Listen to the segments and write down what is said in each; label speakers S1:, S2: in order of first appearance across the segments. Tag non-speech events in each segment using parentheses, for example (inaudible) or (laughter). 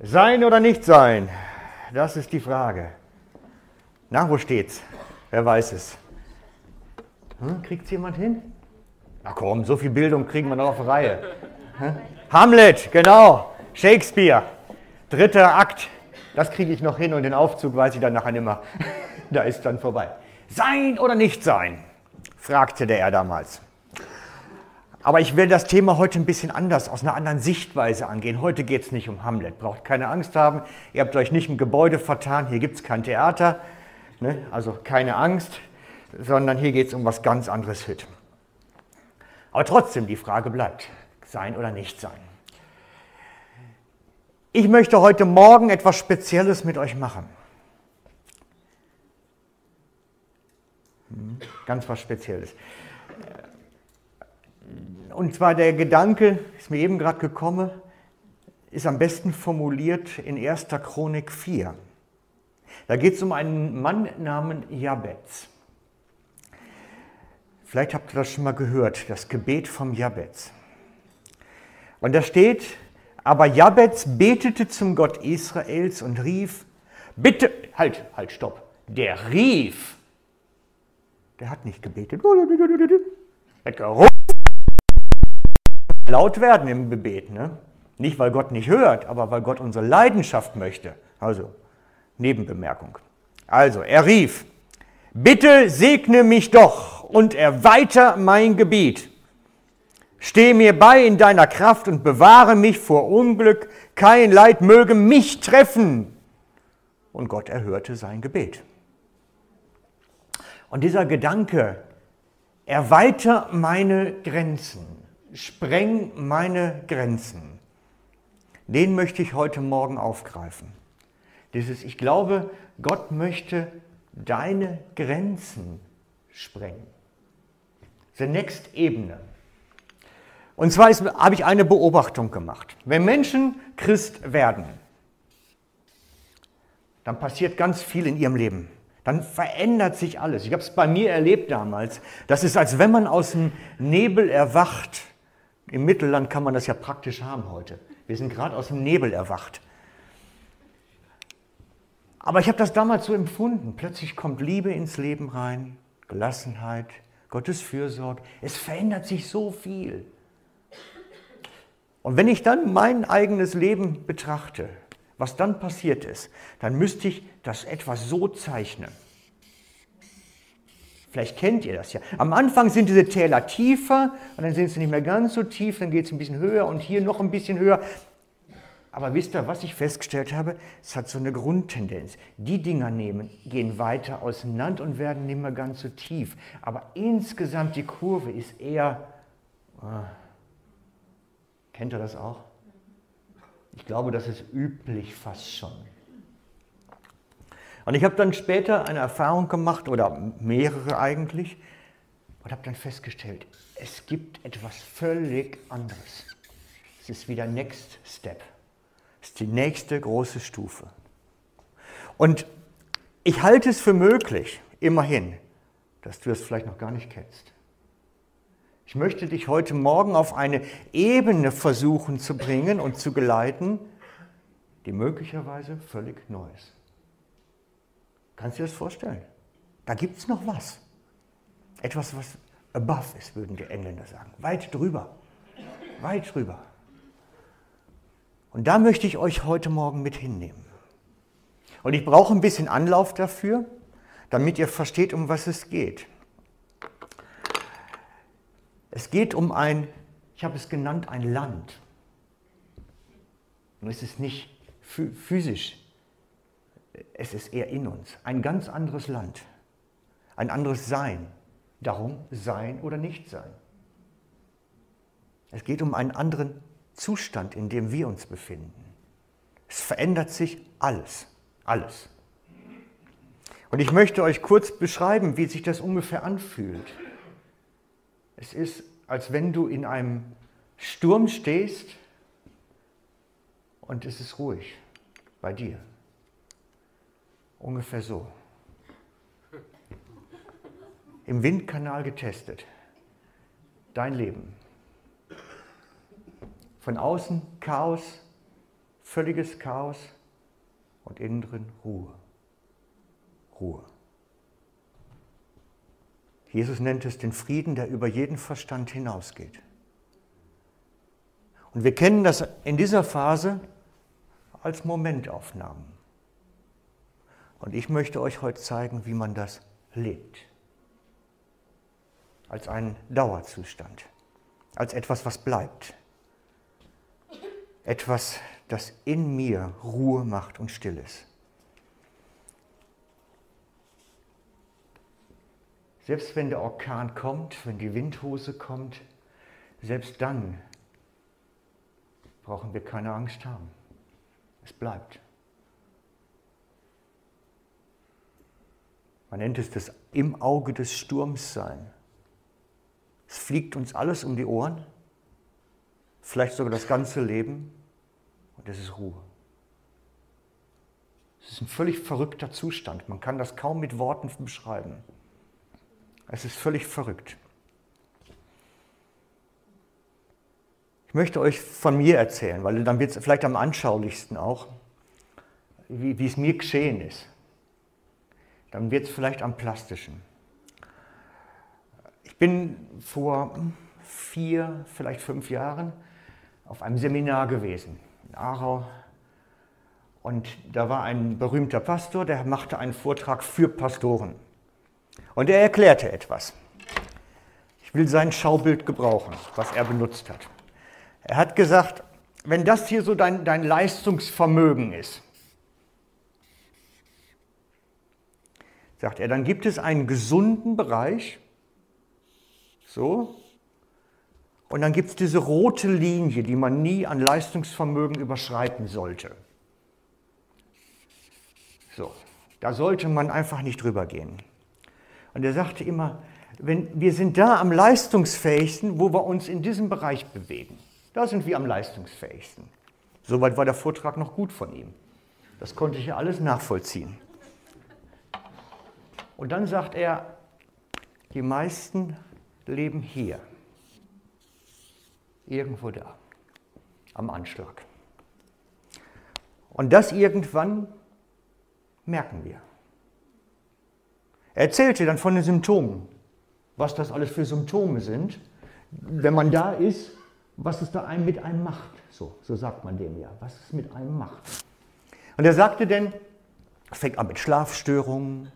S1: Sein oder nicht sein? Das ist die Frage. Na, wo steht's? Wer weiß es? Hm, Kriegt jemand hin? Na komm, so viel Bildung kriegen wir noch auf Reihe. Hm? Hamlet, genau. Shakespeare. Dritter Akt. Das kriege ich noch hin und den Aufzug weiß ich dann nachher nimmer. (laughs) da ist dann vorbei. Sein oder nicht sein? fragte der er damals. Aber ich will das Thema heute ein bisschen anders, aus einer anderen Sichtweise angehen. Heute geht es nicht um Hamlet. Braucht keine Angst haben. Ihr habt euch nicht im Gebäude vertan. Hier gibt es kein Theater. Ne? Also keine Angst, sondern hier geht es um was ganz anderes heute. Aber trotzdem, die Frage bleibt, sein oder nicht sein. Ich möchte heute Morgen etwas Spezielles mit euch machen. Hm, ganz was Spezielles. Und zwar der Gedanke, ist mir eben gerade gekommen, ist am besten formuliert in 1. Chronik 4. Da geht es um einen Mann namens Jabez. Vielleicht habt ihr das schon mal gehört, das Gebet vom Jabez. Und da steht, aber Jabez betete zum Gott Israels und rief, bitte, halt, halt, stopp, der rief, der hat nicht gebetet, er hat gerufen, laut werden im Gebet. Ne? Nicht, weil Gott nicht hört, aber weil Gott unsere Leidenschaft möchte. Also, Nebenbemerkung. Also, er rief, bitte segne mich doch und erweiter mein Gebiet. Steh mir bei in deiner Kraft und bewahre mich vor Unglück. Kein Leid möge mich treffen. Und Gott erhörte sein Gebet. Und dieser Gedanke, erweiter meine Grenzen, spreng meine Grenzen, den möchte ich heute Morgen aufgreifen. Dieses, ich glaube, Gott möchte deine Grenzen sprengen. The next Ebene. Und zwar habe ich eine Beobachtung gemacht. Wenn Menschen Christ werden, dann passiert ganz viel in ihrem Leben. Dann verändert sich alles. Ich habe es bei mir erlebt damals. Das ist, als wenn man aus dem Nebel erwacht. Im Mittelland kann man das ja praktisch haben heute. Wir sind gerade aus dem Nebel erwacht. Aber ich habe das damals so empfunden. Plötzlich kommt Liebe ins Leben rein, Gelassenheit, Gottes Fürsorge. Es verändert sich so viel. Und wenn ich dann mein eigenes Leben betrachte, was dann passiert ist, dann müsste ich das etwas so zeichnen. Vielleicht kennt ihr das ja. Am Anfang sind diese Täler tiefer und dann sind sie nicht mehr ganz so tief, dann geht es ein bisschen höher und hier noch ein bisschen höher. Aber wisst ihr, was ich festgestellt habe? Es hat so eine Grundtendenz. Die Dinger nehmen, gehen weiter auseinander und werden nicht mehr ganz so tief. Aber insgesamt die Kurve ist eher. Ah, kennt ihr das auch? Ich glaube, das ist üblich fast schon. Und ich habe dann später eine Erfahrung gemacht, oder mehrere eigentlich, und habe dann festgestellt, es gibt etwas völlig anderes. Es ist wieder Next Step. Es ist die nächste große Stufe. Und ich halte es für möglich, immerhin, dass du es vielleicht noch gar nicht kennst. Ich möchte dich heute Morgen auf eine Ebene versuchen zu bringen und zu geleiten, die möglicherweise völlig neu ist. Kannst du dir das vorstellen? Da gibt es noch was. Etwas, was above ist, würden die Engländer sagen. Weit drüber. Weit drüber. Und da möchte ich euch heute Morgen mit hinnehmen. Und ich brauche ein bisschen Anlauf dafür, damit ihr versteht, um was es geht. Es geht um ein, ich habe es genannt, ein Land. Und es ist nicht physisch es ist eher in uns. Ein ganz anderes Land, ein anderes Sein. Darum sein oder nicht sein. Es geht um einen anderen Zustand, in dem wir uns befinden. Es verändert sich alles, alles. Und ich möchte euch kurz beschreiben, wie sich das ungefähr anfühlt. Es ist, als wenn du in einem Sturm stehst und es ist ruhig bei dir. Ungefähr so. Im Windkanal getestet. Dein Leben. Von außen Chaos, völliges Chaos und innen drin Ruhe. Ruhe. Jesus nennt es den Frieden, der über jeden Verstand hinausgeht. Und wir kennen das in dieser Phase als Momentaufnahmen. Und ich möchte euch heute zeigen, wie man das lebt. Als einen Dauerzustand, als etwas, was bleibt. Etwas, das in mir Ruhe macht und still ist. Selbst wenn der Orkan kommt, wenn die Windhose kommt, selbst dann brauchen wir keine Angst haben. Es bleibt. Man nennt es das im Auge des Sturms sein. Es fliegt uns alles um die Ohren, vielleicht sogar das ganze Leben, und es ist Ruhe. Es ist ein völlig verrückter Zustand. Man kann das kaum mit Worten beschreiben. Es ist völlig verrückt. Ich möchte euch von mir erzählen, weil dann wird es vielleicht am anschaulichsten auch, wie, wie es mir geschehen ist. Dann wird es vielleicht am plastischen. Ich bin vor vier, vielleicht fünf Jahren auf einem Seminar gewesen in Aarau. Und da war ein berühmter Pastor, der machte einen Vortrag für Pastoren. Und er erklärte etwas. Ich will sein Schaubild gebrauchen, was er benutzt hat. Er hat gesagt, wenn das hier so dein, dein Leistungsvermögen ist, sagt er, dann gibt es einen gesunden Bereich, so, und dann gibt es diese rote Linie, die man nie an Leistungsvermögen überschreiten sollte. So, da sollte man einfach nicht drüber gehen. Und er sagte immer, wenn, wir sind da am leistungsfähigsten, wo wir uns in diesem Bereich bewegen. Da sind wir am leistungsfähigsten. Soweit war der Vortrag noch gut von ihm. Das konnte ich ja alles nachvollziehen. Und dann sagt er, die meisten leben hier. Irgendwo da. Am Anschlag. Und das irgendwann merken wir. Er erzählte dann von den Symptomen, was das alles für Symptome sind. Wenn man da ist, was es da einem mit einem macht. So, so sagt man dem ja, was es mit einem macht. Und er sagte denn, fängt an mit Schlafstörungen,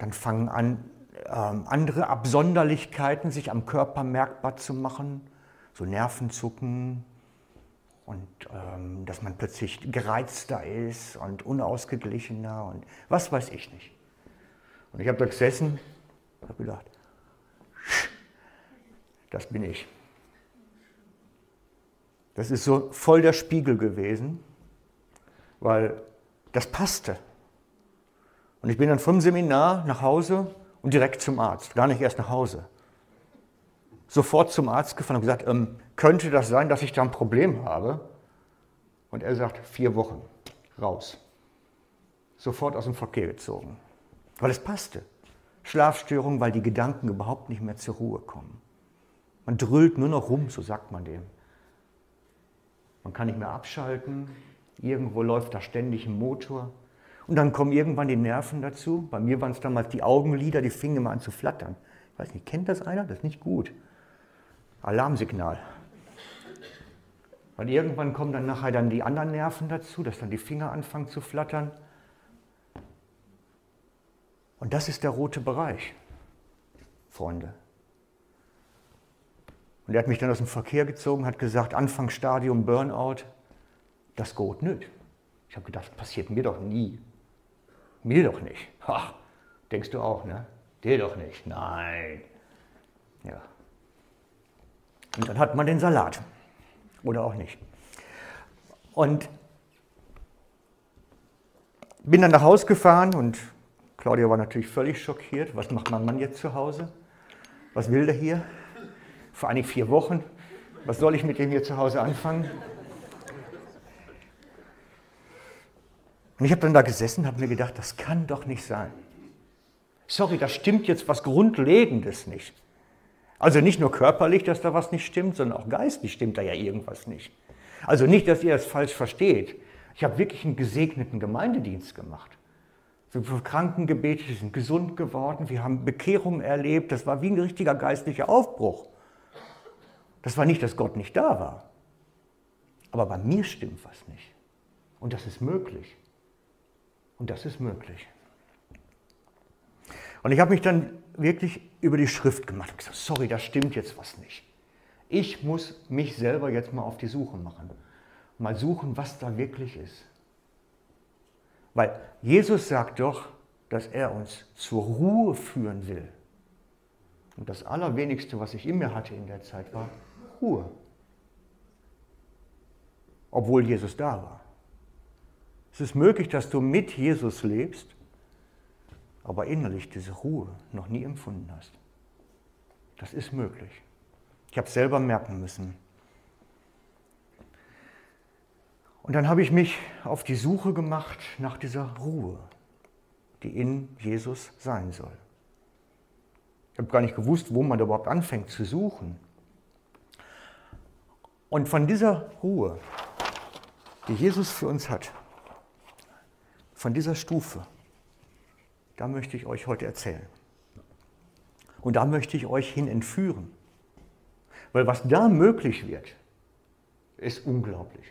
S1: dann fangen an, ähm, andere Absonderlichkeiten sich am Körper merkbar zu machen, so Nervenzucken und ähm, dass man plötzlich gereizter ist und unausgeglichener und was weiß ich nicht. Und ich habe da gesessen und habe gedacht, das bin ich. Das ist so voll der Spiegel gewesen, weil das passte. Und ich bin dann vom Seminar nach Hause und direkt zum Arzt, gar nicht erst nach Hause. Sofort zum Arzt gefahren und gesagt, ähm, könnte das sein, dass ich da ein Problem habe? Und er sagt, vier Wochen, raus. Sofort aus dem Verkehr gezogen weil es passte. Schlafstörung, weil die Gedanken überhaupt nicht mehr zur Ruhe kommen. Man drüllt nur noch rum, so sagt man dem. Man kann nicht mehr abschalten, irgendwo läuft da ständig ein Motor. Und dann kommen irgendwann die Nerven dazu. Bei mir waren es damals die Augenlider, die fingen immer an zu flattern. Ich weiß nicht, kennt das einer? Das ist nicht gut. Alarmsignal. Und irgendwann kommen dann nachher dann die anderen Nerven dazu, dass dann die Finger anfangen zu flattern. Und das ist der rote Bereich, Freunde. Und er hat mich dann aus dem Verkehr gezogen, hat gesagt, Anfangsstadium Burnout, das geht nicht. Ich habe gedacht, passiert mir doch nie. Mir doch nicht. Ha, denkst du auch, ne? Dir doch nicht. Nein. Ja. Und dann hat man den Salat. Oder auch nicht. Und bin dann nach Hause gefahren und Claudia war natürlich völlig schockiert. Was macht mein Mann jetzt zu Hause? Was will der hier? Vor eigentlich vier Wochen. Was soll ich mit dem hier zu Hause anfangen? Und ich habe dann da gesessen und habe mir gedacht, das kann doch nicht sein. Sorry, da stimmt jetzt was Grundlegendes nicht. Also nicht nur körperlich, dass da was nicht stimmt, sondern auch geistlich stimmt da ja irgendwas nicht. Also nicht, dass ihr das falsch versteht. Ich habe wirklich einen gesegneten Gemeindedienst gemacht. Wir haben Kranken gebetet, die sind gesund geworden, wir haben Bekehrung erlebt. Das war wie ein richtiger geistlicher Aufbruch. Das war nicht, dass Gott nicht da war. Aber bei mir stimmt was nicht. Und das ist möglich. Und das ist möglich. Und ich habe mich dann wirklich über die Schrift gemacht und gesagt, sorry, da stimmt jetzt was nicht. Ich muss mich selber jetzt mal auf die Suche machen. Mal suchen, was da wirklich ist. Weil Jesus sagt doch, dass er uns zur Ruhe führen will. Und das Allerwenigste, was ich in mir hatte in der Zeit, war Ruhe. Obwohl Jesus da war. Es ist möglich, dass du mit Jesus lebst, aber innerlich diese Ruhe noch nie empfunden hast. Das ist möglich. Ich habe es selber merken müssen. Und dann habe ich mich auf die Suche gemacht nach dieser Ruhe, die in Jesus sein soll. Ich habe gar nicht gewusst, wo man überhaupt anfängt zu suchen. Und von dieser Ruhe, die Jesus für uns hat, von dieser Stufe, da möchte ich euch heute erzählen. Und da möchte ich euch hin entführen. Weil was da möglich wird, ist unglaublich.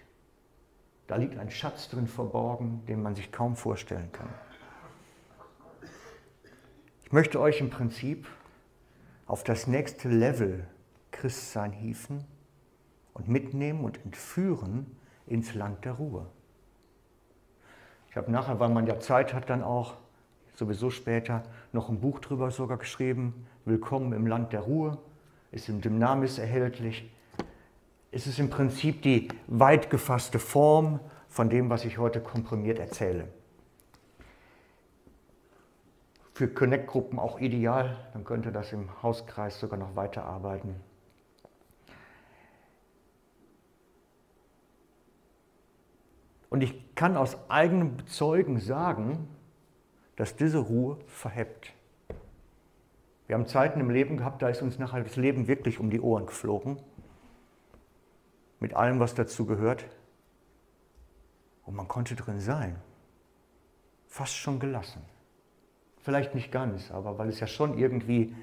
S1: Da liegt ein Schatz drin verborgen, den man sich kaum vorstellen kann. Ich möchte euch im Prinzip auf das nächste Level Christsein hieven und mitnehmen und entführen ins Land der Ruhe. Ich habe nachher, weil man ja Zeit hat, dann auch sowieso später noch ein Buch drüber sogar geschrieben, Willkommen im Land der Ruhe, ist im Dynamis erhältlich ist es im Prinzip die weit gefasste Form von dem, was ich heute komprimiert erzähle. Für Connect-Gruppen auch ideal, dann könnte das im Hauskreis sogar noch weiterarbeiten. Und ich kann aus eigenem Bezeugen sagen, dass diese Ruhe verhebt. Wir haben Zeiten im Leben gehabt, da ist uns nachher das Leben wirklich um die Ohren geflogen mit allem, was dazu gehört. Und man konnte drin sein. Fast schon gelassen. Vielleicht nicht ganz, aber weil es ja schon irgendwie,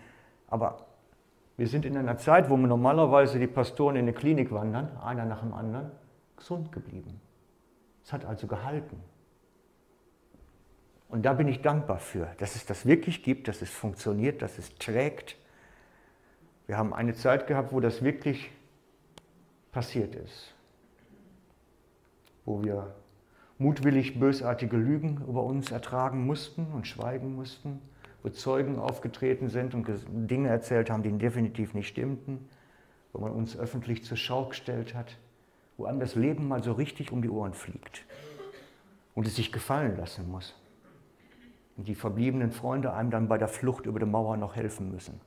S1: aber wir sind in einer Zeit, wo normalerweise die Pastoren in eine Klinik wandern, einer nach dem anderen, gesund geblieben. Es hat also gehalten. Und da bin ich dankbar für, dass es das wirklich gibt, dass es funktioniert, dass es trägt. Wir haben eine Zeit gehabt, wo das wirklich passiert ist, wo wir mutwillig bösartige Lügen über uns ertragen mussten und schweigen mussten, wo Zeugen aufgetreten sind und Dinge erzählt haben, die definitiv nicht stimmten, wo man uns öffentlich zur Schau gestellt hat, wo einem das Leben mal so richtig um die Ohren fliegt und es sich gefallen lassen muss. Und die verbliebenen Freunde einem dann bei der Flucht über die Mauer noch helfen müssen.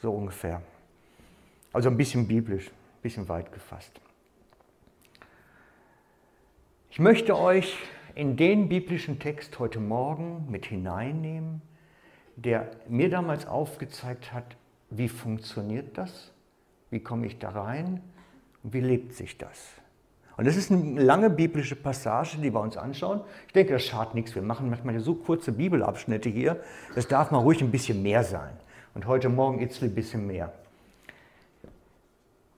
S1: So ungefähr. Also ein bisschen biblisch bisschen weit gefasst. Ich möchte euch in den biblischen Text heute Morgen mit hineinnehmen, der mir damals aufgezeigt hat, wie funktioniert das, wie komme ich da rein und wie lebt sich das. Und das ist eine lange biblische Passage, die wir uns anschauen. Ich denke, das schadet nichts. Wir machen manchmal so kurze Bibelabschnitte hier. Das darf mal ruhig ein bisschen mehr sein. Und heute Morgen Itzli ein bisschen mehr.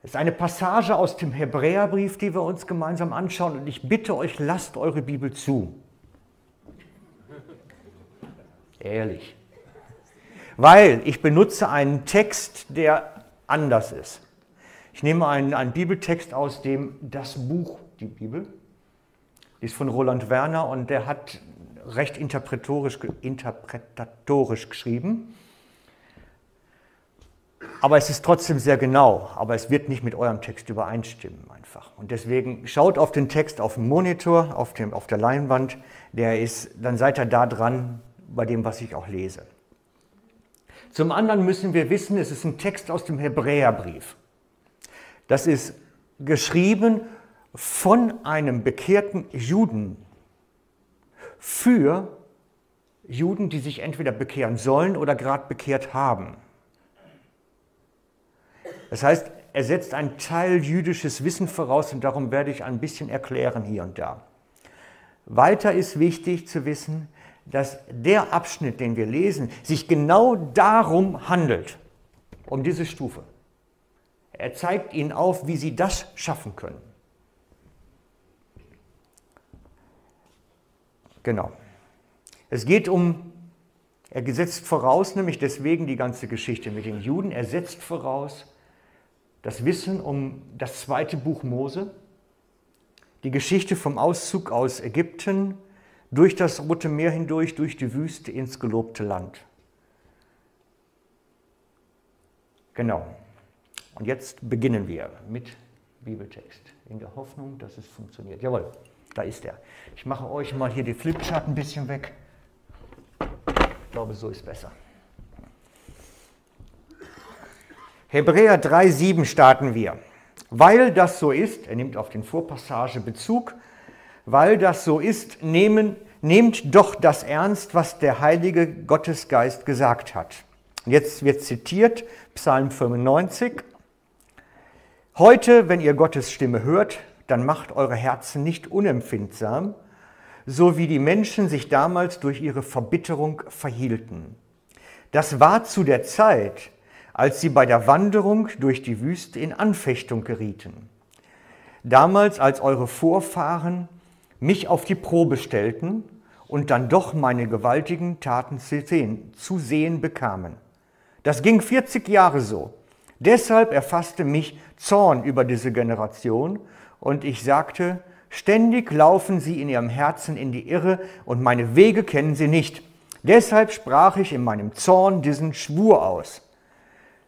S1: Es ist eine Passage aus dem Hebräerbrief, die wir uns gemeinsam anschauen. Und ich bitte euch, lasst eure Bibel zu. Ehrlich. Weil ich benutze einen Text, der anders ist. Ich nehme einen, einen Bibeltext aus dem Das Buch, die Bibel. Die ist von Roland Werner und der hat recht interpretatorisch, interpretatorisch geschrieben. Aber es ist trotzdem sehr genau, aber es wird nicht mit eurem Text übereinstimmen einfach. Und deswegen schaut auf den Text auf dem Monitor, auf, dem, auf der Leinwand, der ist, dann seid ihr da dran bei dem, was ich auch lese. Zum anderen müssen wir wissen, es ist ein Text aus dem Hebräerbrief. Das ist geschrieben von einem bekehrten Juden für Juden, die sich entweder bekehren sollen oder gerade bekehrt haben. Das heißt, er setzt ein Teil jüdisches Wissen voraus und darum werde ich ein bisschen erklären hier und da. Weiter ist wichtig zu wissen, dass der Abschnitt, den wir lesen, sich genau darum handelt, um diese Stufe. Er zeigt ihnen auf, wie sie das schaffen können. Genau. Es geht um, er setzt voraus, nämlich deswegen die ganze Geschichte mit den Juden, er setzt voraus das Wissen um das zweite Buch Mose, die Geschichte vom Auszug aus Ägypten, durch das Rote Meer hindurch, durch die Wüste ins gelobte Land. Genau. Und jetzt beginnen wir mit Bibeltext, in der Hoffnung, dass es funktioniert. Jawohl, da ist er. Ich mache euch mal hier die Flipchart ein bisschen weg. Ich glaube, so ist besser. Hebräer 3,7 starten wir. Weil das so ist, er nimmt auf den Vorpassage Bezug, weil das so ist, nehmen, nehmt doch das ernst, was der heilige Gottesgeist gesagt hat. Jetzt wird zitiert Psalm 95. Heute, wenn ihr Gottes Stimme hört, dann macht eure Herzen nicht unempfindsam, so wie die Menschen sich damals durch ihre Verbitterung verhielten. Das war zu der Zeit, als sie bei der Wanderung durch die Wüste in Anfechtung gerieten. Damals, als eure Vorfahren mich auf die Probe stellten und dann doch meine gewaltigen Taten zu sehen, bekamen. Das ging 40 Jahre so. Deshalb erfasste mich Zorn über diese Generation und ich sagte, ständig laufen sie in ihrem Herzen in die Irre und meine Wege kennen sie nicht. Deshalb sprach ich in meinem Zorn diesen Schwur aus.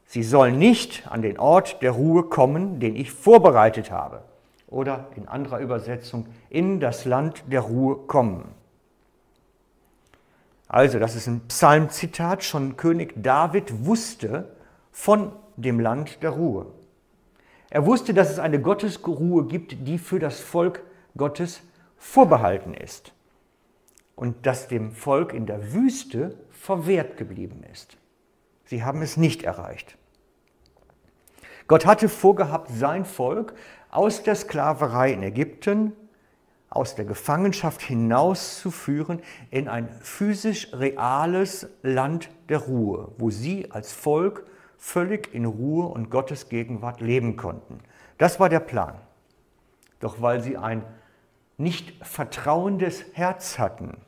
S1: Sie sollen nicht an den Ort der Ruhe kommen, den ich vorbereitet habe oder in anderer Übersetzung in das Land der Ruhe kommen. Also, das ist ein Psalmzitat, schon König David wusste von dem Land der Ruhe. Er wusste, dass es eine Gottesruhe gibt, die für das Volk Gottes vorbehalten ist und das dem Volk in der Wüste verwehrt geblieben ist. Sie haben es nicht erreicht. Gott hatte vorgehabt, sein Volk aus der Sklaverei in Ägypten, aus der Gefangenschaft hinauszuführen in ein physisch reales Land der Ruhe, wo sie als Volk völlig in Ruhe und Gottes Gegenwart leben konnten. Das war der Plan. Doch weil sie ein nicht vertrauendes Herz hatten,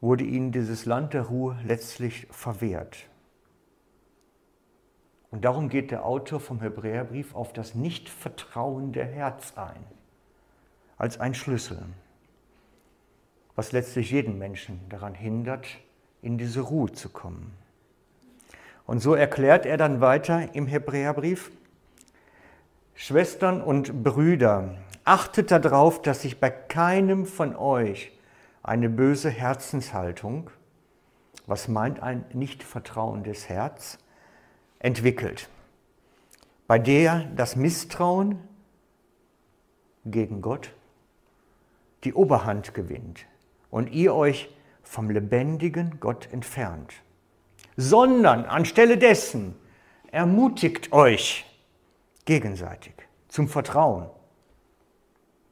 S1: wurde ihnen dieses Land der Ruhe letztlich verwehrt. Und darum geht der Autor vom Hebräerbrief auf das nicht vertrauende Herz ein, als ein Schlüssel, was letztlich jeden Menschen daran hindert, in diese Ruhe zu kommen. Und so erklärt er dann weiter im Hebräerbrief, Schwestern und Brüder, achtet darauf, dass sich bei keinem von euch eine böse Herzenshaltung, was meint ein nicht vertrauendes Herz, entwickelt, bei der das Misstrauen gegen Gott die Oberhand gewinnt und ihr euch vom lebendigen Gott entfernt, sondern anstelle dessen ermutigt euch gegenseitig zum Vertrauen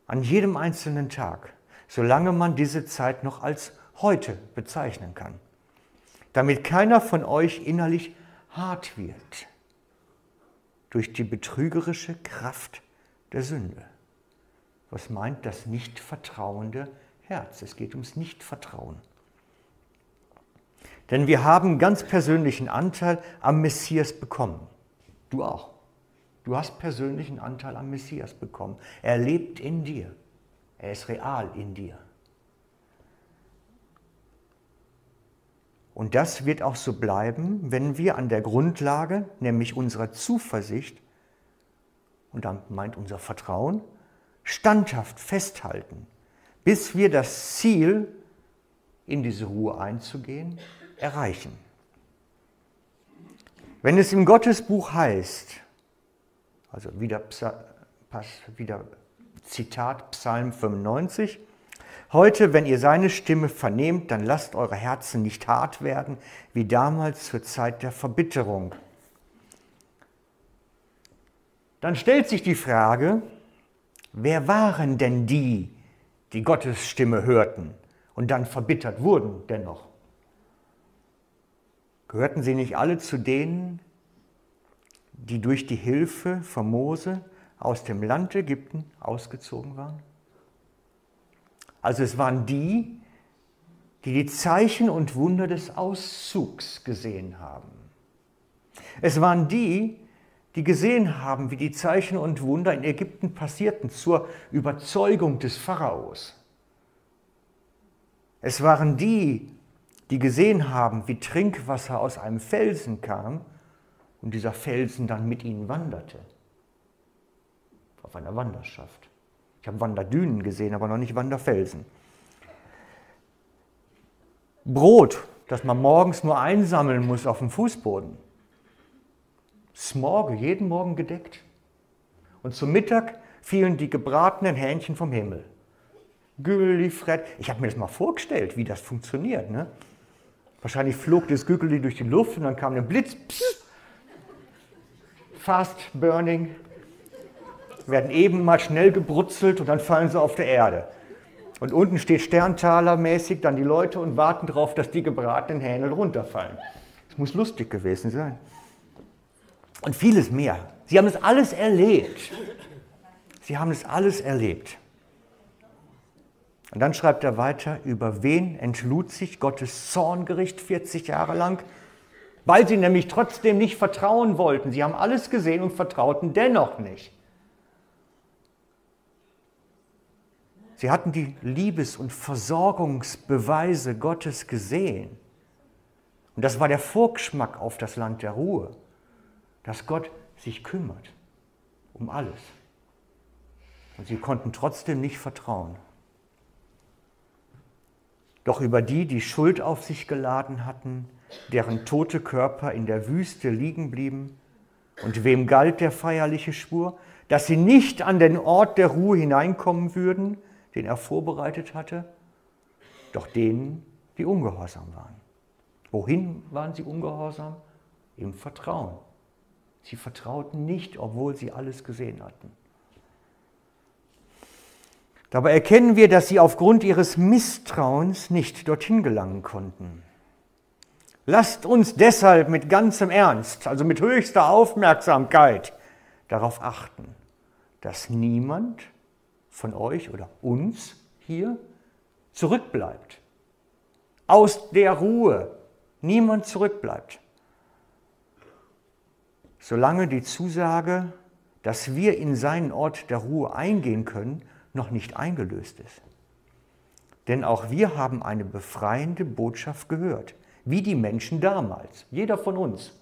S1: an jedem einzelnen Tag, solange man diese Zeit noch als heute bezeichnen kann, damit keiner von euch innerlich hart wird durch die betrügerische Kraft der Sünde. Was meint das nicht vertrauende Herz? Es geht ums Nichtvertrauen. Denn wir haben ganz persönlichen Anteil am Messias bekommen. Du auch. Du hast persönlichen Anteil am Messias bekommen. Er lebt in dir. Er ist real in dir. Und das wird auch so bleiben, wenn wir an der Grundlage, nämlich unserer Zuversicht, und damit meint unser Vertrauen, standhaft festhalten, bis wir das Ziel, in diese Ruhe einzugehen, erreichen. Wenn es im Gottesbuch heißt, also wieder, wieder Zitat Psalm 95, Heute, wenn ihr seine Stimme vernehmt, dann lasst eure Herzen nicht hart werden, wie damals zur Zeit der Verbitterung. dann stellt sich die Frage, wer waren denn die, die Gottes Stimme hörten und dann verbittert wurden dennoch? Gehörten sie nicht alle zu denen, die durch die Hilfe von Mose aus dem Land Ägypten ausgezogen waren? Also es waren die, die die Zeichen und Wunder des Auszugs gesehen haben. Es waren die, die gesehen haben, wie die Zeichen und Wunder in Ägypten passierten zur Überzeugung des Pharaos. Es waren die, die gesehen haben, wie Trinkwasser aus einem Felsen kam und dieser Felsen dann mit ihnen wanderte. Auf einer Wanderschaft. Ich habe Wanderdünen gesehen, aber noch nicht Wanderfelsen. Brot, das man morgens nur einsammeln muss auf dem Fußboden. Smorge, jeden Morgen gedeckt. Und zum Mittag fielen die gebratenen Hähnchen vom Himmel. Gülli, Fred. Ich habe mir das mal vorgestellt, wie das funktioniert. Ne? Wahrscheinlich flog das Gülli durch die Luft und dann kam ein Blitz. Pss, fast burning. Werden eben mal schnell gebrutzelt und dann fallen sie auf der Erde. Und unten steht Sterntaler-mäßig dann die Leute und warten darauf, dass die gebratenen Hähne runterfallen. Das muss lustig gewesen sein. Und vieles mehr. Sie haben es alles erlebt. Sie haben es alles erlebt. Und dann schreibt er weiter, über wen entlud sich Gottes Zorngericht 40 Jahre lang? Weil sie nämlich trotzdem nicht vertrauen wollten. Sie haben alles gesehen und vertrauten dennoch nicht. Sie hatten die Liebes- und Versorgungsbeweise Gottes gesehen. Und das war der Vorgeschmack auf das Land der Ruhe, dass Gott sich kümmert um alles. Und sie konnten trotzdem nicht vertrauen. Doch über die, die Schuld auf sich geladen hatten, deren tote Körper in der Wüste liegen blieben, und wem galt der feierliche Schwur, dass sie nicht an den Ort der Ruhe hineinkommen würden, den er vorbereitet hatte, doch denen, die ungehorsam waren. Wohin waren sie ungehorsam? Im Vertrauen. Sie vertrauten nicht, obwohl sie alles gesehen hatten. Dabei erkennen wir, dass sie aufgrund ihres Misstrauens nicht dorthin gelangen konnten. Lasst uns deshalb mit ganzem Ernst, also mit höchster Aufmerksamkeit darauf achten, dass niemand von euch oder uns hier zurückbleibt. Aus der Ruhe niemand zurückbleibt. Solange die Zusage, dass wir in seinen Ort der Ruhe eingehen können, noch nicht eingelöst ist. Denn auch wir haben eine befreiende Botschaft gehört, wie die Menschen damals, jeder von uns.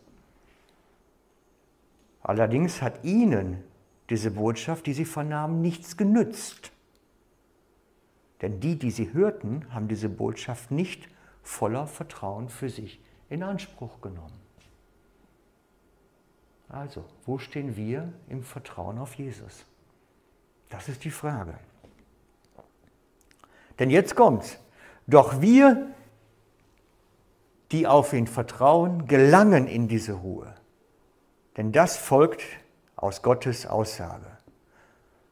S1: Allerdings hat ihnen diese Botschaft, die sie vernahmen, nichts genützt. Denn die, die sie hörten, haben diese Botschaft nicht voller Vertrauen für sich in Anspruch genommen. Also, wo stehen wir im Vertrauen auf Jesus? Das ist die Frage. Denn jetzt kommt's. Doch wir, die auf ihn vertrauen, gelangen in diese Ruhe. Denn das folgt aus Gottes Aussage.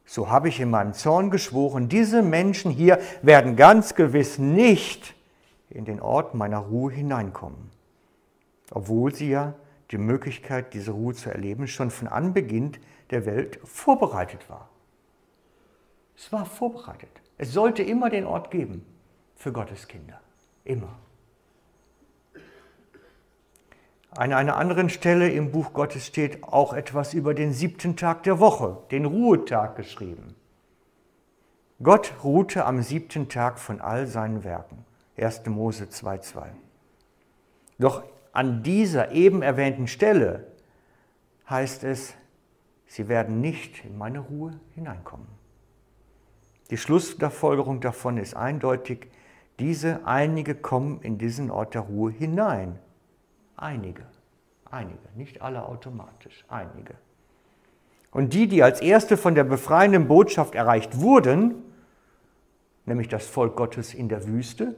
S1: So habe ich in meinem Zorn geschworen, diese Menschen hier werden ganz gewiss nicht in den Ort meiner Ruhe hineinkommen, obwohl sie ja die Möglichkeit, diese Ruhe zu erleben, schon von Anbeginn der Welt vorbereitet war. Es war vorbereitet. Es sollte immer den Ort geben für Gottes Kinder. Immer. An einer anderen Stelle im Buch Gottes steht auch etwas über den siebten Tag der Woche, den Ruhetag geschrieben. Gott ruhte am siebten Tag von all seinen Werken. 1. Mose 2,2. Doch an dieser eben erwähnten Stelle heißt es, sie werden nicht in meine Ruhe hineinkommen. Die Schlussfolgerung davon ist eindeutig, diese einige kommen in diesen Ort der Ruhe hinein Einige, einige, nicht alle automatisch, einige. Und die, die als erste von der befreienden Botschaft erreicht wurden, nämlich das Volk Gottes in der Wüste,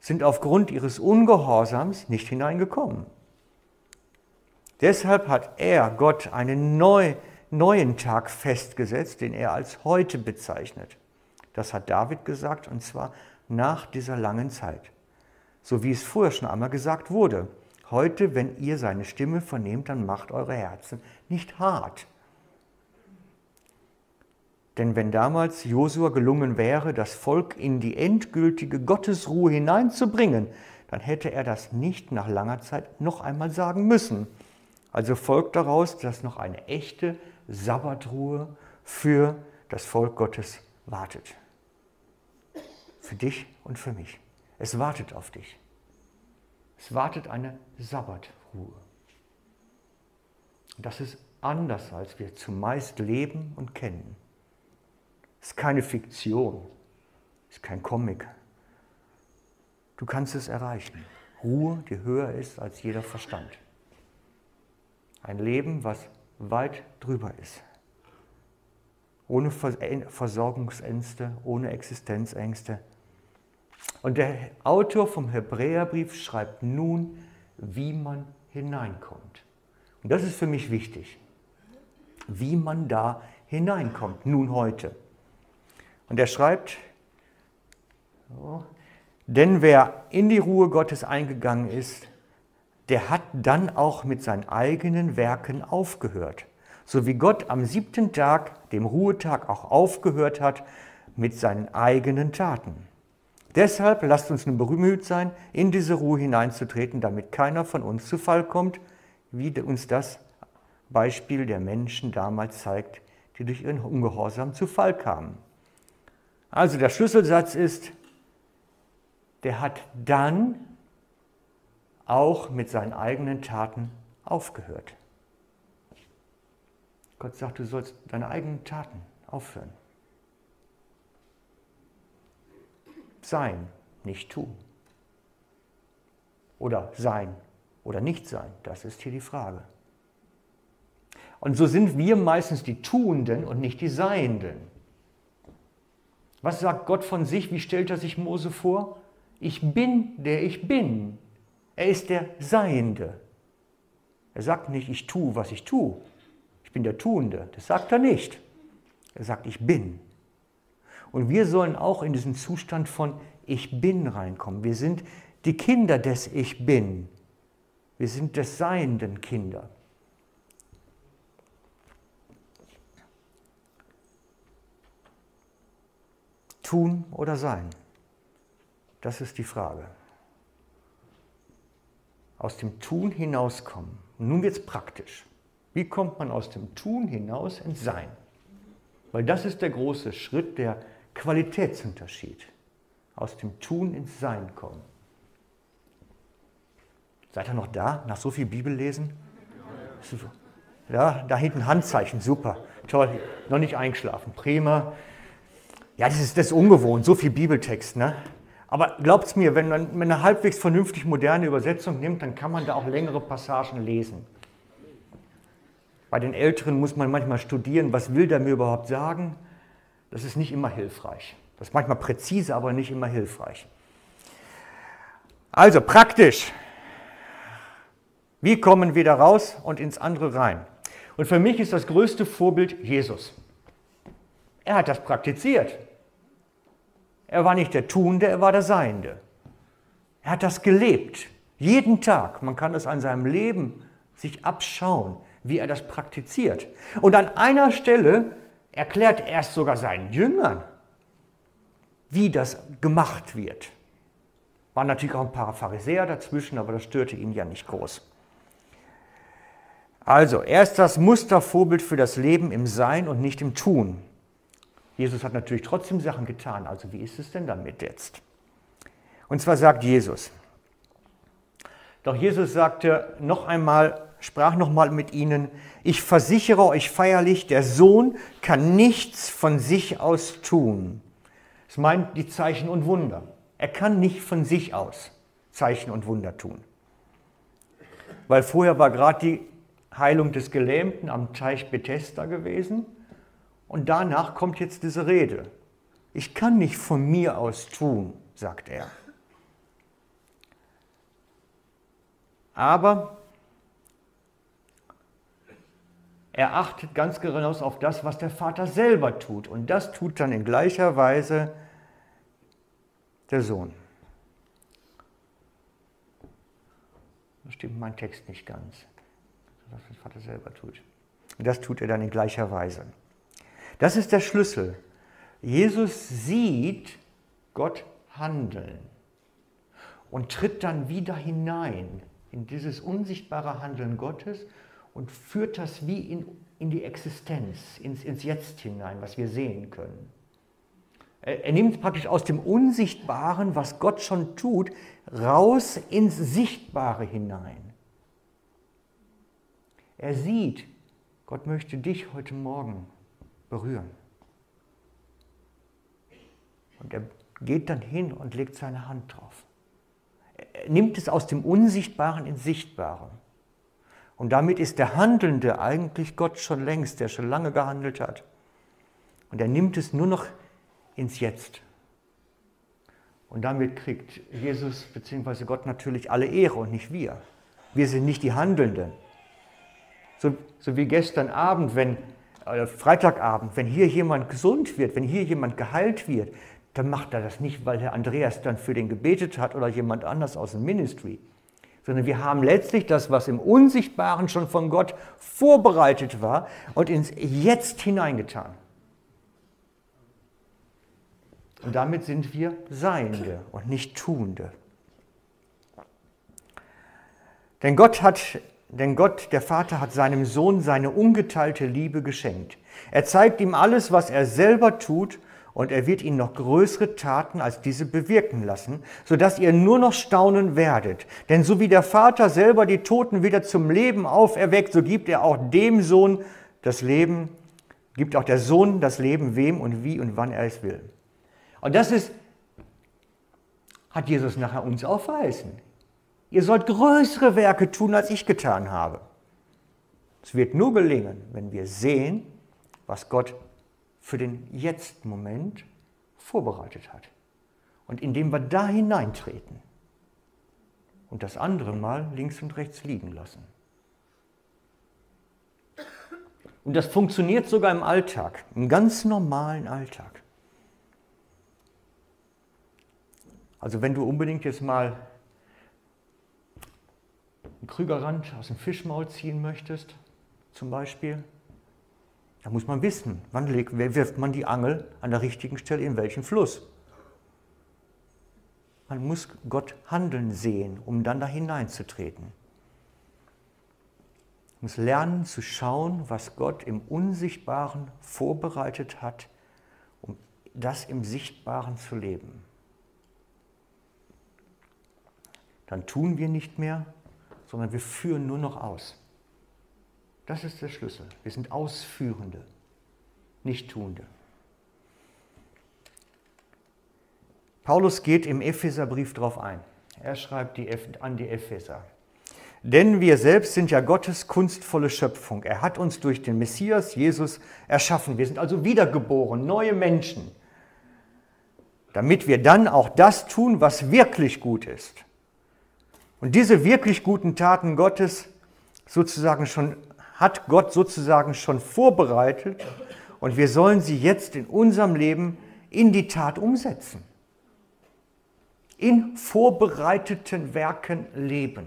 S1: sind aufgrund ihres Ungehorsams nicht hineingekommen. Deshalb hat er, Gott, eine neu, neuen Tag festgesetzt, den er als heute bezeichnet. Das hat David gesagt, und zwar nach dieser langen Zeit. So wie es vorher schon einmal gesagt wurde. Heute, wenn ihr seine Stimme vernehmt, dann macht eure Herzen nicht hart. Denn wenn damals Josua gelungen wäre, das Volk in die endgültige Gottesruhe hineinzubringen, dann hätte er das nicht nach langer Zeit noch einmal sagen müssen. Also folgt daraus, dass noch eine echte Sabbatruhe für das Volk Gottes wartet. Für dich und für mich. Es wartet auf dich. Es wartet eine Sabbatruhe. Das ist anders, als wir zumeist leben und kennen. Es ist keine Fiktion, es ist kein Comic. Du kannst es erreichen. Ruhe, die höher ist als jeder Verstand. Ein Leben, was weit drüber ist. Ohne Versorgungsängste, ohne Existenzängste. Und der Autor vom Hebräerbrief schreibt nun, wie man hineinkommt. Und das ist für mich wichtig. Wie man da hineinkommt, nun heute. Und er schreibt, so, denn wer in die Ruhe Gottes eingegangen ist, der hat dann auch mit seinen eigenen Werken aufgehört. So wie Gott am siebten Tag, dem Ruhetag, auch aufgehört hat mit seinen eigenen Taten. Deshalb lasst uns nun bemüht sein, in diese Ruhe hineinzutreten, damit keiner von uns zu Fall kommt, wie uns das Beispiel der Menschen damals zeigt, die durch ihren Ungehorsam zu Fall kamen. Also der Schlüsselsatz ist, der hat dann auch mit seinen eigenen Taten aufgehört. Gott sagt, du sollst deine eigenen Taten aufhören. Sein, nicht tun. Oder sein oder nicht sein, das ist hier die Frage. Und so sind wir meistens die Tuenden und nicht die Seienden. Was sagt Gott von sich? Wie stellt er sich Mose vor? Ich bin, der ich bin. Er ist der Seiende. Er sagt nicht, ich tue, was ich tue. Ich bin der Tuende. Das sagt er nicht. Er sagt, ich bin. Und wir sollen auch in diesen Zustand von Ich bin reinkommen. Wir sind die Kinder des Ich bin. Wir sind des Seienden Kinder. Tun oder sein? Das ist die Frage. Aus dem Tun hinauskommen. Und nun wird es praktisch. Wie kommt man aus dem Tun hinaus ins Sein? Weil das ist der große Schritt, der Qualitätsunterschied. Aus dem Tun ins Sein kommen. Seid ihr noch da, nach so viel Bibellesen? Ja, da hinten Handzeichen, super, toll, noch nicht eingeschlafen, prima. Ja, das ist, das ist ungewohnt, so viel Bibeltext. Ne? Aber glaubt es mir, wenn man eine halbwegs vernünftig moderne Übersetzung nimmt, dann kann man da auch längere Passagen lesen. Bei den Älteren muss man manchmal studieren, was will der mir überhaupt sagen. Das ist nicht immer hilfreich. Das ist manchmal präzise, aber nicht immer hilfreich. Also praktisch. Wie kommen wir da raus und ins andere rein? Und für mich ist das größte Vorbild Jesus. Er hat das praktiziert. Er war nicht der Tuende, er war der Seiende. Er hat das gelebt. Jeden Tag. Man kann es an seinem Leben sich abschauen, wie er das praktiziert. Und an einer Stelle erklärt er es sogar seinen Jüngern, wie das gemacht wird. Waren natürlich auch ein paar Pharisäer dazwischen, aber das störte ihn ja nicht groß. Also, er ist das Mustervorbild für das Leben im Sein und nicht im Tun. Jesus hat natürlich trotzdem Sachen getan. Also wie ist es denn damit jetzt? Und zwar sagt Jesus. Doch Jesus sagte noch einmal, sprach noch mal mit ihnen, ich versichere euch feierlich, der Sohn kann nichts von sich aus tun. Es meint die Zeichen und Wunder. Er kann nicht von sich aus Zeichen und Wunder tun. Weil vorher war gerade die Heilung des Gelähmten am Teich Bethesda gewesen und danach kommt jetzt diese Rede. Ich kann nicht von mir aus tun, sagt er. Aber Er achtet ganz genau auf das, was der Vater selber tut. Und das tut dann in gleicher Weise der Sohn. Da stimmt mein Text nicht ganz. Was der Vater selber tut. Und das tut er dann in gleicher Weise. Das ist der Schlüssel. Jesus sieht Gott handeln und tritt dann wieder hinein in dieses unsichtbare Handeln Gottes und führt das wie in, in die Existenz, ins, ins Jetzt hinein, was wir sehen können. Er, er nimmt praktisch aus dem Unsichtbaren, was Gott schon tut, raus ins Sichtbare hinein. Er sieht, Gott möchte dich heute Morgen berühren. Und er geht dann hin und legt seine Hand drauf. Er nimmt es aus dem Unsichtbaren ins Sichtbare. Und damit ist der Handelnde eigentlich Gott schon längst, der schon lange gehandelt hat. Und er nimmt es nur noch ins Jetzt. Und damit kriegt Jesus bzw. Gott natürlich alle Ehre und nicht wir. Wir sind nicht die Handelnden. So, so wie gestern Abend, wenn, Freitagabend, wenn hier jemand gesund wird, wenn hier jemand geheilt wird, dann macht er das nicht, weil Herr Andreas dann für den gebetet hat oder jemand anders aus dem Ministry sondern wir haben letztlich das, was im Unsichtbaren schon von Gott vorbereitet war und ins Jetzt hineingetan. Und damit sind wir Seiende und nicht Tuende. Denn Gott hat, denn Gott, der Vater, hat seinem Sohn seine ungeteilte Liebe geschenkt. Er zeigt ihm alles, was er selber tut und er wird ihn noch größere Taten als diese bewirken lassen, sodass ihr nur noch staunen werdet. Denn so wie der Vater selber die Toten wieder zum Leben auferweckt, so gibt er auch dem Sohn das Leben, gibt auch der Sohn das Leben wem und wie und wann er es will. Und das ist, hat Jesus nachher uns auch verheißen. Ihr sollt größere Werke tun, als ich getan habe. Es wird nur gelingen, wenn wir sehen, was Gott für den Jetzt-Moment vorbereitet hat. Und indem wir da hineintreten und das andere Mal links und rechts liegen lassen. Und das funktioniert sogar im Alltag, im ganz normalen Alltag. Also wenn du unbedingt jetzt mal einen Krügerrand aus dem Fischmaul ziehen möchtest, zum Beispiel, da muss man wissen, wann wirft man die Angel an der richtigen Stelle in welchen Fluss. Man muss Gott handeln sehen, um dann da hineinzutreten. Man muss lernen zu schauen, was Gott im Unsichtbaren vorbereitet hat, um das im Sichtbaren zu leben. Dann tun wir nicht mehr, sondern wir führen nur noch aus. Das ist der Schlüssel. Wir sind Ausführende, nicht Tuende. Paulus geht im Epheserbrief darauf ein. Er schreibt die, an die Epheser. Denn wir selbst sind ja Gottes kunstvolle Schöpfung. Er hat uns durch den Messias Jesus erschaffen. Wir sind also wiedergeboren, neue Menschen, damit wir dann auch das tun, was wirklich gut ist. Und diese wirklich guten Taten Gottes sozusagen schon hat Gott sozusagen schon vorbereitet und wir sollen sie jetzt in unserem Leben in die Tat umsetzen. In vorbereiteten Werken leben.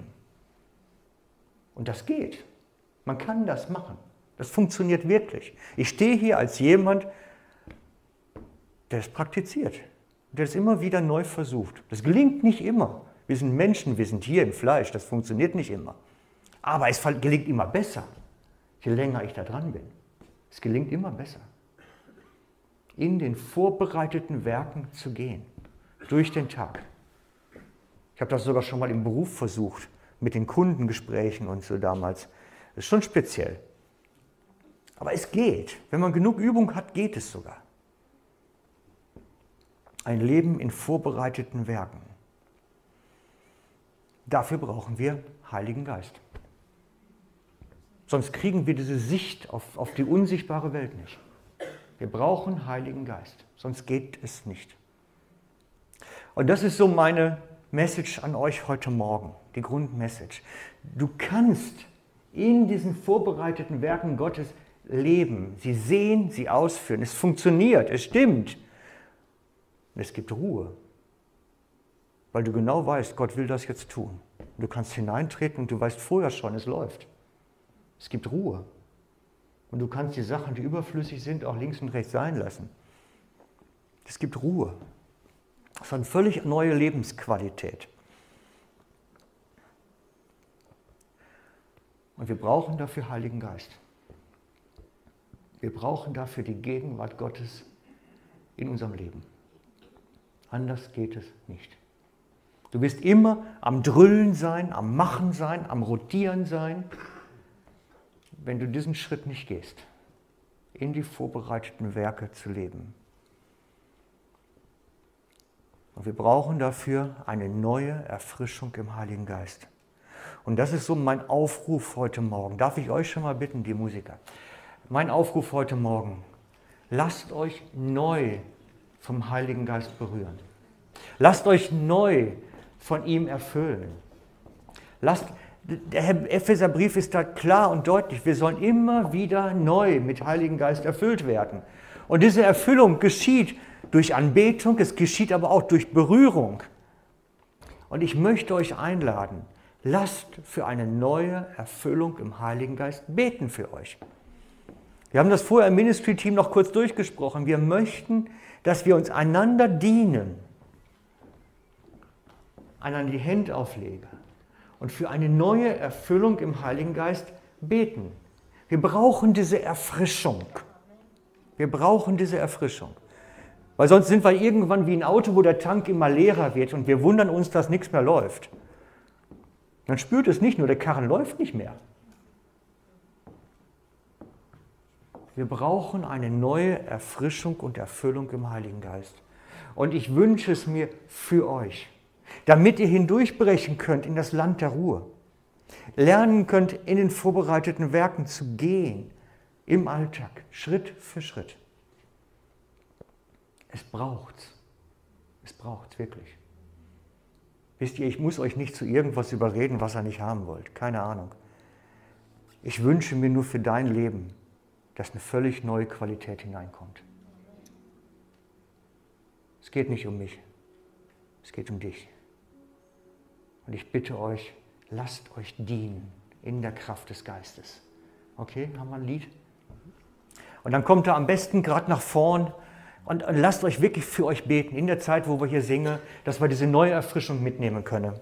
S1: Und das geht. Man kann das machen. Das funktioniert wirklich. Ich stehe hier als jemand, der es praktiziert, der es immer wieder neu versucht. Das gelingt nicht immer. Wir sind Menschen, wir sind hier im Fleisch, das funktioniert nicht immer. Aber es gelingt immer besser je länger ich da dran bin. Es gelingt immer besser. In den vorbereiteten Werken zu gehen, durch den Tag. Ich habe das sogar schon mal im Beruf versucht, mit den Kundengesprächen und so damals. Das ist schon speziell. Aber es geht. Wenn man genug Übung hat, geht es sogar. Ein Leben in vorbereiteten Werken. Dafür brauchen wir Heiligen Geist. Sonst kriegen wir diese Sicht auf, auf die unsichtbare Welt nicht. Wir brauchen Heiligen Geist, sonst geht es nicht. Und das ist so meine Message an euch heute Morgen, die Grundmessage. Du kannst in diesen vorbereiteten Werken Gottes leben. Sie sehen, sie ausführen. Es funktioniert, es stimmt. Es gibt Ruhe, weil du genau weißt, Gott will das jetzt tun. Du kannst hineintreten und du weißt vorher schon, es läuft. Es gibt Ruhe. Und du kannst die Sachen, die überflüssig sind, auch links und rechts sein lassen. Es gibt Ruhe. Das ist eine völlig neue Lebensqualität. Und wir brauchen dafür Heiligen Geist. Wir brauchen dafür die Gegenwart Gottes in unserem Leben. Anders geht es nicht. Du wirst immer am Drüllen sein, am Machen sein, am Rotieren sein, wenn du diesen Schritt nicht gehst, in die vorbereiteten Werke zu leben. Und wir brauchen dafür eine neue Erfrischung im Heiligen Geist. Und das ist so mein Aufruf heute Morgen. Darf ich euch schon mal bitten, die Musiker? Mein Aufruf heute Morgen. Lasst euch neu vom Heiligen Geist berühren. Lasst euch neu von ihm erfüllen. Lasst, der Epheserbrief ist da klar und deutlich. Wir sollen immer wieder neu mit Heiligen Geist erfüllt werden. Und diese Erfüllung geschieht durch Anbetung, es geschieht aber auch durch Berührung. Und ich möchte euch einladen, lasst für eine neue Erfüllung im Heiligen Geist beten für euch. Wir haben das vorher im Ministry-Team noch kurz durchgesprochen. Wir möchten, dass wir uns einander dienen, einander die Hände auflegen und für eine neue Erfüllung im Heiligen Geist beten. Wir brauchen diese Erfrischung. Wir brauchen diese Erfrischung. Weil sonst sind wir irgendwann wie ein Auto, wo der Tank immer leerer wird und wir wundern uns, dass nichts mehr läuft. Man spürt es nicht nur, der Karren läuft nicht mehr. Wir brauchen eine neue Erfrischung und Erfüllung im Heiligen Geist. Und ich wünsche es mir für euch, damit ihr hindurchbrechen könnt in das Land der Ruhe, lernen könnt, in den vorbereiteten Werken zu gehen, im Alltag, Schritt für Schritt. Es braucht's. Es braucht's wirklich. Wisst ihr, ich muss euch nicht zu irgendwas überreden, was ihr nicht haben wollt. Keine Ahnung. Ich wünsche mir nur für dein Leben, dass eine völlig neue Qualität hineinkommt. Es geht nicht um mich. Es geht um dich. Und ich bitte euch, lasst euch dienen in der Kraft des Geistes. Okay, haben wir ein Lied? Und dann kommt er am besten gerade nach vorn und, lasst euch wirklich für euch beten, in der Zeit, wo wir hier singen, dass wir diese neue Erfrischung mitnehmen können.